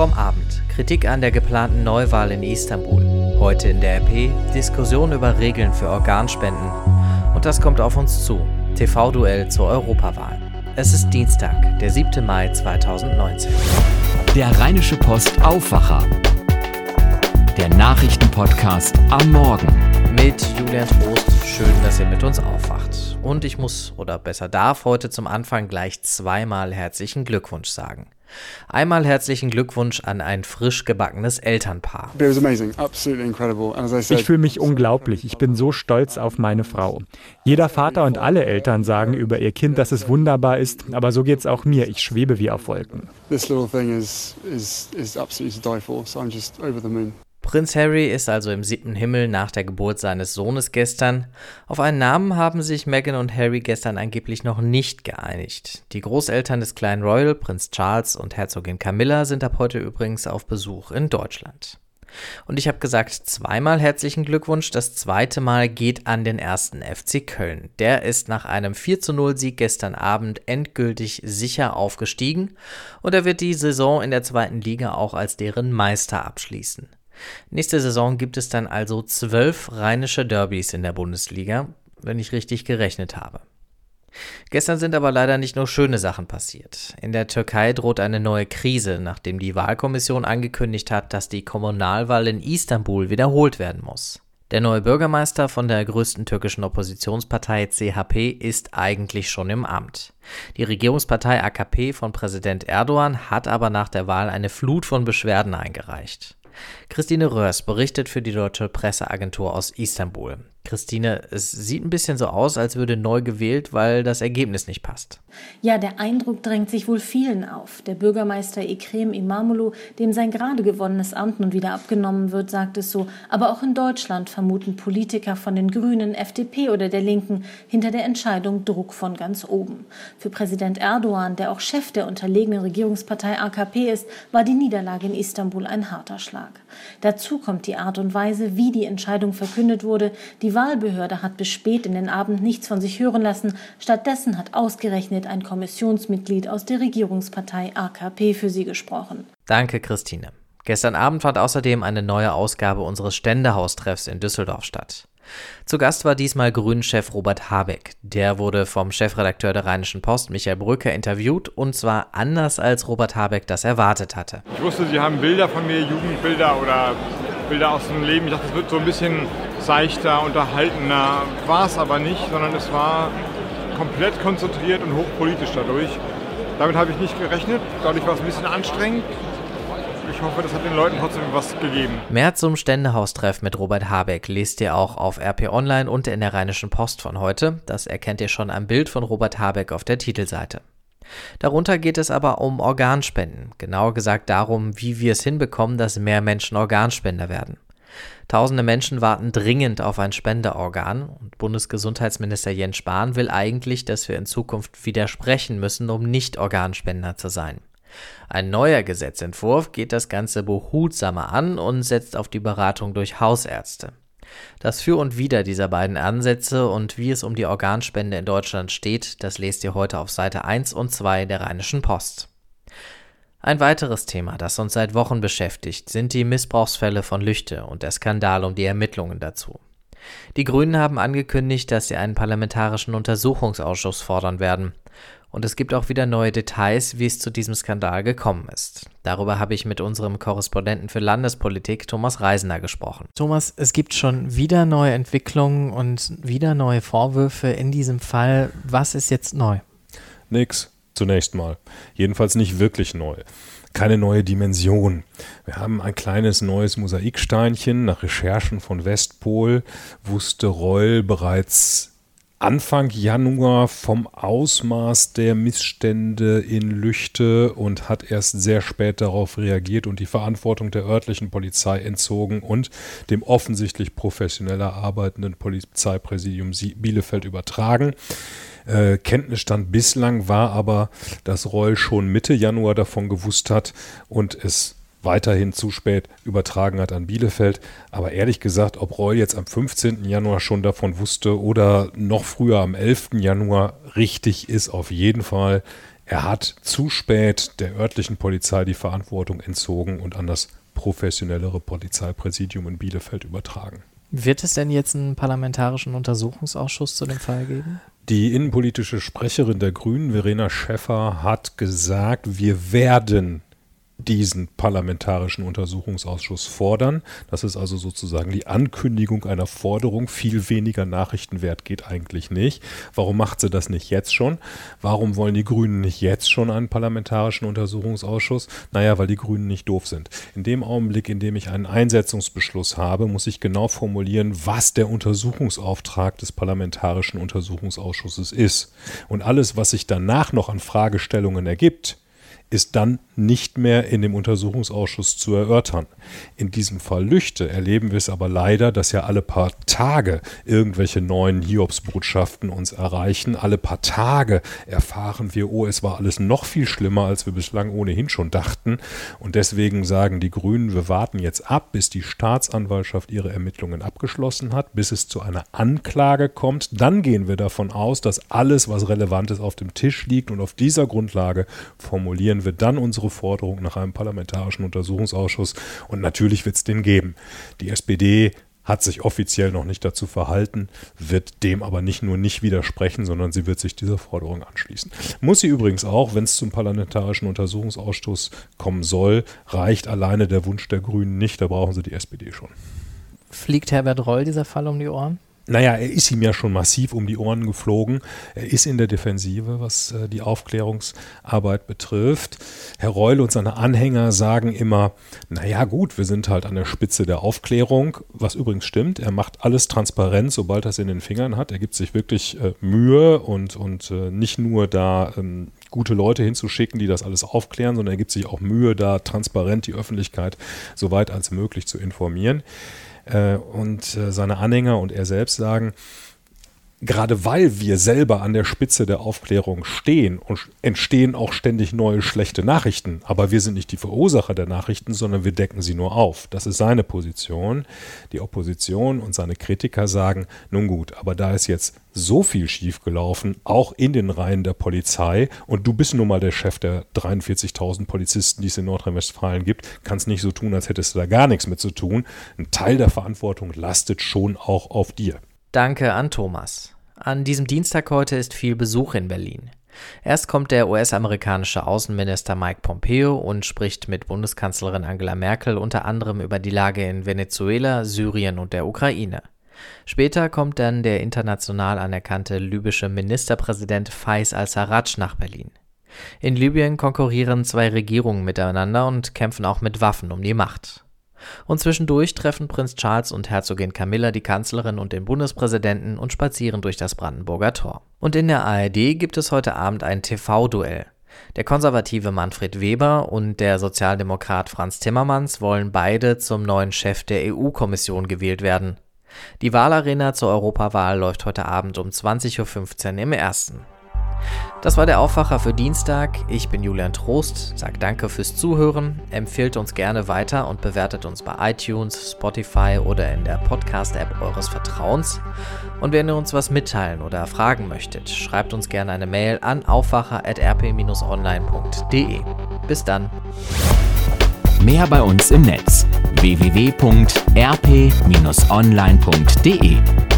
Vom Abend. Kritik an der geplanten Neuwahl in Istanbul. Heute in der RP Diskussion über Regeln für Organspenden. Und das kommt auf uns zu. TV-Duell zur Europawahl. Es ist Dienstag, der 7. Mai 2019. Der Rheinische Post Aufwacher. Der Nachrichtenpodcast am Morgen. Mit Julian Trost. Schön, dass ihr mit uns aufwacht. Und ich muss oder besser darf heute zum Anfang gleich zweimal herzlichen Glückwunsch sagen. Einmal herzlichen Glückwunsch an ein frisch gebackenes Elternpaar. Ich fühle mich unglaublich. Ich bin so stolz auf meine Frau. Jeder Vater und alle Eltern sagen über ihr Kind, dass es wunderbar ist, aber so geht es auch mir. Ich schwebe wie auf Wolken. This little thing is, is, is absolutely to die for, so I'm just over the moon. Prinz Harry ist also im siebten Himmel nach der Geburt seines Sohnes gestern. Auf einen Namen haben sich Meghan und Harry gestern angeblich noch nicht geeinigt. Die Großeltern des kleinen Royal, Prinz Charles und Herzogin Camilla, sind ab heute übrigens auf Besuch in Deutschland. Und ich habe gesagt, zweimal herzlichen Glückwunsch. Das zweite Mal geht an den ersten FC Köln. Der ist nach einem 4 zu 0 Sieg gestern Abend endgültig sicher aufgestiegen und er wird die Saison in der zweiten Liga auch als deren Meister abschließen. Nächste Saison gibt es dann also zwölf rheinische Derbys in der Bundesliga, wenn ich richtig gerechnet habe. Gestern sind aber leider nicht nur schöne Sachen passiert. In der Türkei droht eine neue Krise, nachdem die Wahlkommission angekündigt hat, dass die Kommunalwahl in Istanbul wiederholt werden muss. Der neue Bürgermeister von der größten türkischen Oppositionspartei CHP ist eigentlich schon im Amt. Die Regierungspartei AKP von Präsident Erdogan hat aber nach der Wahl eine Flut von Beschwerden eingereicht. Christine Röhrs berichtet für die deutsche Presseagentur aus Istanbul. Christine, es sieht ein bisschen so aus, als würde neu gewählt, weil das Ergebnis nicht passt. Ja, der Eindruck drängt sich wohl vielen auf. Der Bürgermeister Ekrem Imamoglu, dem sein gerade gewonnenes Amt nun wieder abgenommen wird, sagt es so. Aber auch in Deutschland vermuten Politiker von den Grünen, FDP oder der Linken hinter der Entscheidung Druck von ganz oben. Für Präsident Erdogan, der auch Chef der unterlegenen Regierungspartei AKP ist, war die Niederlage in Istanbul ein harter Schlag. Dazu kommt die Art und Weise, wie die Entscheidung verkündet wurde, die die Wahlbehörde hat bis spät in den Abend nichts von sich hören lassen. Stattdessen hat ausgerechnet ein Kommissionsmitglied aus der Regierungspartei AKP für sie gesprochen. Danke, Christine. Gestern Abend fand außerdem eine neue Ausgabe unseres Ständehaustreffs in Düsseldorf statt. Zu Gast war diesmal Grünen-Chef Robert Habeck. Der wurde vom Chefredakteur der Rheinischen Post, Michael Brücke, interviewt und zwar anders als Robert Habeck das erwartet hatte. Ich wusste, Sie haben Bilder von mir, Jugendbilder oder Bilder aus dem Leben. Ich dachte, es wird so ein bisschen seichter, unterhaltener. War es aber nicht, sondern es war komplett konzentriert und hochpolitisch dadurch. Damit habe ich nicht gerechnet. Dadurch war es ein bisschen anstrengend. Ich hoffe, das hat den Leuten trotzdem was gegeben. Mehr zum Ständehaustreff mit Robert Habeck lest ihr auch auf RP Online und in der Rheinischen Post von heute. Das erkennt ihr schon am Bild von Robert Habeck auf der Titelseite. Darunter geht es aber um Organspenden, genauer gesagt darum, wie wir es hinbekommen, dass mehr Menschen Organspender werden. Tausende Menschen warten dringend auf ein Spenderorgan und Bundesgesundheitsminister Jens Spahn will eigentlich, dass wir in Zukunft widersprechen müssen, um nicht Organspender zu sein. Ein neuer Gesetzentwurf geht das Ganze behutsamer an und setzt auf die Beratung durch Hausärzte. Das Für und Wider dieser beiden Ansätze und wie es um die Organspende in Deutschland steht, das lest ihr heute auf Seite 1 und 2 der Rheinischen Post. Ein weiteres Thema, das uns seit Wochen beschäftigt, sind die Missbrauchsfälle von Lüchte und der Skandal um die Ermittlungen dazu. Die Grünen haben angekündigt, dass sie einen parlamentarischen Untersuchungsausschuss fordern werden. Und es gibt auch wieder neue Details, wie es zu diesem Skandal gekommen ist. Darüber habe ich mit unserem Korrespondenten für Landespolitik, Thomas Reisender, gesprochen. Thomas, es gibt schon wieder neue Entwicklungen und wieder neue Vorwürfe in diesem Fall. Was ist jetzt neu? Nix, zunächst mal. Jedenfalls nicht wirklich neu keine neue Dimension. Wir haben ein kleines neues Mosaiksteinchen. Nach Recherchen von Westpol wusste Reul bereits Anfang Januar vom Ausmaß der Missstände in Lüchte und hat erst sehr spät darauf reagiert und die Verantwortung der örtlichen Polizei entzogen und dem offensichtlich professioneller arbeitenden Polizeipräsidium Bielefeld übertragen. Äh, Kenntnisstand bislang war aber, dass Reul schon Mitte Januar davon gewusst hat und es weiterhin zu spät übertragen hat an Bielefeld. Aber ehrlich gesagt, ob Reul jetzt am 15. Januar schon davon wusste oder noch früher am 11. Januar, richtig ist auf jeden Fall, Er hat zu spät der örtlichen Polizei die Verantwortung entzogen und an das professionellere Polizeipräsidium in Bielefeld übertragen. Wird es denn jetzt einen parlamentarischen Untersuchungsausschuss zu dem Fall geben? Die innenpolitische Sprecherin der Grünen, Verena Schäffer, hat gesagt, wir werden diesen parlamentarischen Untersuchungsausschuss fordern. Das ist also sozusagen die Ankündigung einer Forderung. Viel weniger Nachrichtenwert geht eigentlich nicht. Warum macht sie das nicht jetzt schon? Warum wollen die Grünen nicht jetzt schon einen parlamentarischen Untersuchungsausschuss? Naja, weil die Grünen nicht doof sind. In dem Augenblick, in dem ich einen Einsetzungsbeschluss habe, muss ich genau formulieren, was der Untersuchungsauftrag des parlamentarischen Untersuchungsausschusses ist. Und alles, was sich danach noch an Fragestellungen ergibt, ist dann nicht mehr in dem Untersuchungsausschuss zu erörtern. In diesem Fall Lüchte erleben wir es aber leider, dass ja alle paar Tage irgendwelche neuen Hiobsbotschaften uns erreichen. Alle paar Tage erfahren wir, oh, es war alles noch viel schlimmer, als wir bislang ohnehin schon dachten. Und deswegen sagen die Grünen, wir warten jetzt ab, bis die Staatsanwaltschaft ihre Ermittlungen abgeschlossen hat, bis es zu einer Anklage kommt. Dann gehen wir davon aus, dass alles, was relevant ist, auf dem Tisch liegt und auf dieser Grundlage formulieren stellen wir dann unsere Forderung nach einem parlamentarischen Untersuchungsausschuss und natürlich wird es den geben. Die SPD hat sich offiziell noch nicht dazu verhalten, wird dem aber nicht nur nicht widersprechen, sondern sie wird sich dieser Forderung anschließen. Muss sie übrigens auch, wenn es zum parlamentarischen Untersuchungsausschuss kommen soll, reicht alleine der Wunsch der Grünen nicht, da brauchen sie die SPD schon. Fliegt Herbert Reul dieser Fall um die Ohren? Naja, er ist ihm ja schon massiv um die Ohren geflogen. Er ist in der Defensive, was äh, die Aufklärungsarbeit betrifft. Herr Reul und seine Anhänger sagen immer, naja gut, wir sind halt an der Spitze der Aufklärung, was übrigens stimmt. Er macht alles transparent, sobald er es in den Fingern hat. Er gibt sich wirklich äh, Mühe und, und äh, nicht nur da ähm, gute Leute hinzuschicken, die das alles aufklären, sondern er gibt sich auch Mühe, da transparent die Öffentlichkeit so weit als möglich zu informieren. Äh, und äh, seine Anhänger und er selbst sagen, gerade weil wir selber an der Spitze der Aufklärung stehen und entstehen auch ständig neue schlechte Nachrichten. Aber wir sind nicht die Verursacher der Nachrichten, sondern wir decken sie nur auf. Das ist seine Position. Die Opposition und seine Kritiker sagen, nun gut, aber da ist jetzt so viel schiefgelaufen, auch in den Reihen der Polizei, und du bist nun mal der Chef der 43.000 Polizisten, die es in Nordrhein-Westfalen gibt, kannst nicht so tun, als hättest du da gar nichts mit zu tun. Ein Teil der Verantwortung lastet schon auch auf dir. Danke an Thomas. An diesem Dienstag heute ist viel Besuch in Berlin. Erst kommt der US-amerikanische Außenminister Mike Pompeo und spricht mit Bundeskanzlerin Angela Merkel unter anderem über die Lage in Venezuela, Syrien und der Ukraine. Später kommt dann der international anerkannte libysche Ministerpräsident Faiz al-Sarraj nach Berlin. In Libyen konkurrieren zwei Regierungen miteinander und kämpfen auch mit Waffen um die Macht. Und zwischendurch treffen Prinz Charles und Herzogin Camilla die Kanzlerin und den Bundespräsidenten und spazieren durch das Brandenburger Tor. Und in der ARD gibt es heute Abend ein TV-Duell. Der konservative Manfred Weber und der Sozialdemokrat Franz Timmermans wollen beide zum neuen Chef der EU-Kommission gewählt werden. Die Wahlarena zur Europawahl läuft heute Abend um 20.15 Uhr im ersten. Das war der Aufwacher für Dienstag. Ich bin Julian Trost, sag danke fürs Zuhören, empfehlt uns gerne weiter und bewertet uns bei iTunes, Spotify oder in der Podcast-App eures Vertrauens. Und wenn ihr uns was mitteilen oder fragen möchtet, schreibt uns gerne eine Mail an aufwacher.rp-online.de. Bis dann. Mehr bei uns im Netz www.rp-online.de